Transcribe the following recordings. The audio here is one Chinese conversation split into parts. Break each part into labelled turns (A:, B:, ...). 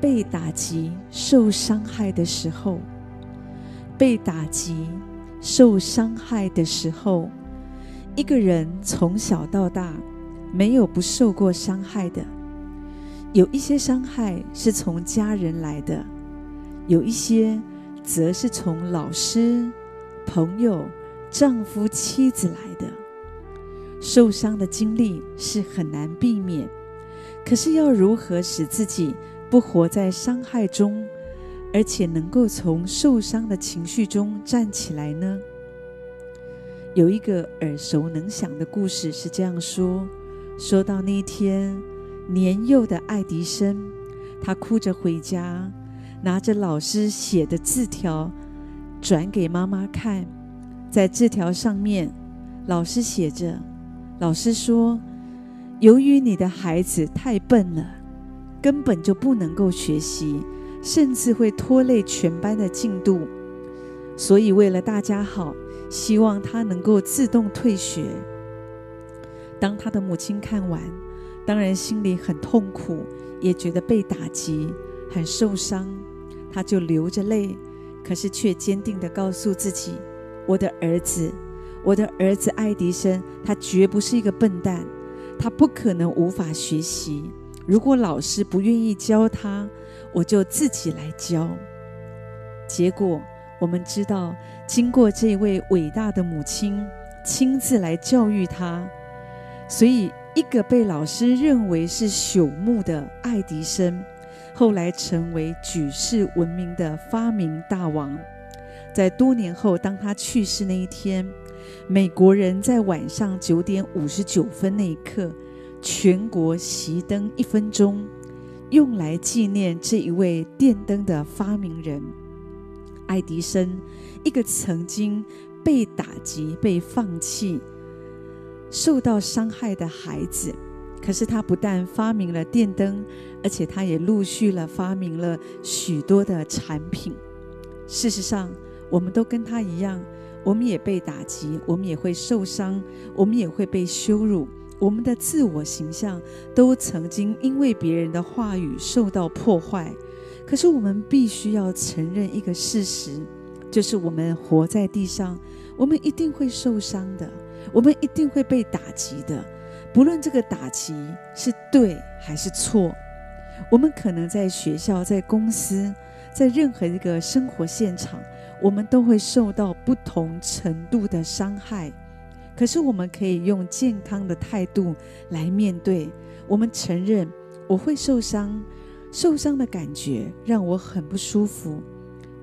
A: 被打击、受伤害的时候，被打击、受伤害的时候，一个人从小到大没有不受过伤害的。有一些伤害是从家人来的，有一些则是从老师、朋友、丈夫、妻子来的。受伤的经历是很难避免，可是要如何使自己不活在伤害中，而且能够从受伤的情绪中站起来呢？有一个耳熟能详的故事是这样说：说到那天，年幼的爱迪生，他哭着回家，拿着老师写的字条，转给妈妈看，在字条上面，老师写着。老师说：“由于你的孩子太笨了，根本就不能够学习，甚至会拖累全班的进度，所以为了大家好，希望他能够自动退学。”当他的母亲看完，当然心里很痛苦，也觉得被打击，很受伤，他就流着泪，可是却坚定地告诉自己：“我的儿子。”我的儿子爱迪生，他绝不是一个笨蛋，他不可能无法学习。如果老师不愿意教他，我就自己来教。结果我们知道，经过这位伟大的母亲亲自来教育他，所以一个被老师认为是朽木的爱迪生，后来成为举世闻名的发明大王。在多年后，当他去世那一天，美国人在晚上九点五十九分那一刻，全国熄灯一分钟，用来纪念这一位电灯的发明人——爱迪生，一个曾经被打击、被放弃、受到伤害的孩子。可是他不但发明了电灯，而且他也陆续了发明了许多的产品。事实上，我们都跟他一样，我们也被打击，我们也会受伤，我们也会被羞辱，我们的自我形象都曾经因为别人的话语受到破坏。可是我们必须要承认一个事实，就是我们活在地上，我们一定会受伤的，我们一定会被打击的，不论这个打击是对还是错。我们可能在学校、在公司、在任何一个生活现场。我们都会受到不同程度的伤害，可是我们可以用健康的态度来面对。我们承认我会受伤，受伤的感觉让我很不舒服。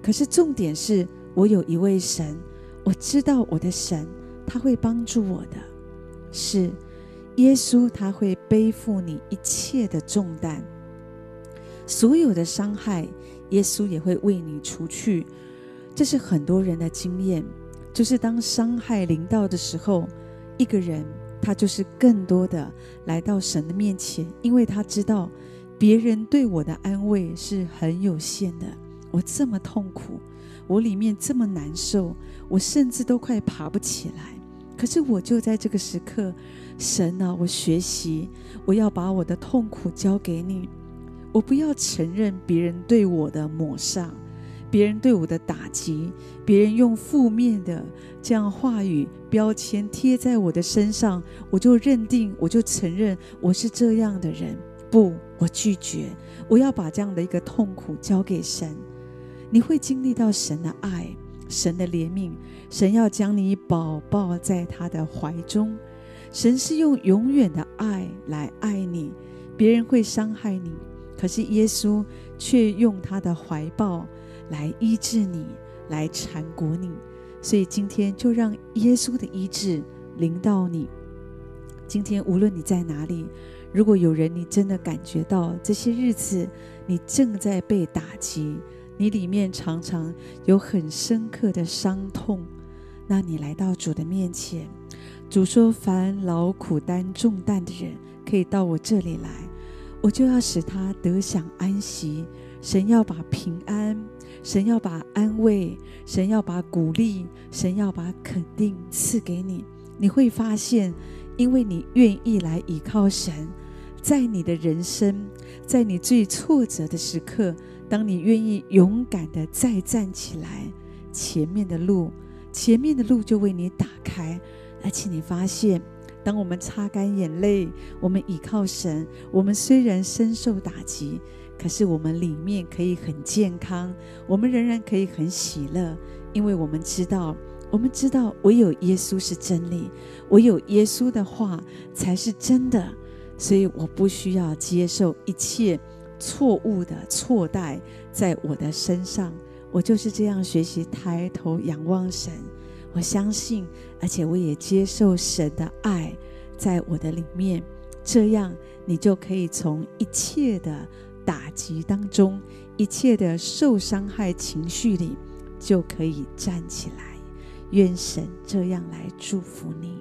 A: 可是重点是我有一位神，我知道我的神他会帮助我的，是耶稣，他会背负你一切的重担，所有的伤害，耶稣也会为你除去。这是很多人的经验，就是当伤害临到的时候，一个人他就是更多的来到神的面前，因为他知道别人对我的安慰是很有限的。我这么痛苦，我里面这么难受，我甚至都快爬不起来。可是我就在这个时刻，神啊，我学习，我要把我的痛苦交给你，我不要承认别人对我的抹杀。别人对我的打击，别人用负面的这样话语标签贴在我的身上，我就认定，我就承认我是这样的人。不，我拒绝，我要把这样的一个痛苦交给神。你会经历到神的爱，神的怜悯，神要将你宝宝在他的怀中。神是用永远的爱来爱你。别人会伤害你，可是耶稣却用他的怀抱。来医治你，来缠裹你，所以今天就让耶稣的医治临到你。今天无论你在哪里，如果有人你真的感觉到这些日子你正在被打击，你里面常常有很深刻的伤痛，那你来到主的面前，主说：凡劳苦担重担的人，可以到我这里来，我就要使他得享安息。神要把平安。神要把安慰，神要把鼓励，神要把肯定赐给你。你会发现，因为你愿意来倚靠神，在你的人生，在你最挫折的时刻，当你愿意勇敢的再站起来，前面的路，前面的路就为你打开，而且你发现，当我们擦干眼泪，我们倚靠神，我们虽然深受打击，可是我们里面可以很健康，我们仍然可以很喜乐，因为我们知道。我们知道，唯有耶稣是真理，唯有耶稣的话才是真的，所以我不需要接受一切错误的错待在我的身上。我就是这样学习抬头仰望神，我相信，而且我也接受神的爱在我的里面，这样你就可以从一切的打击当中，一切的受伤害情绪里，就可以站起来。愿神这样来祝福你。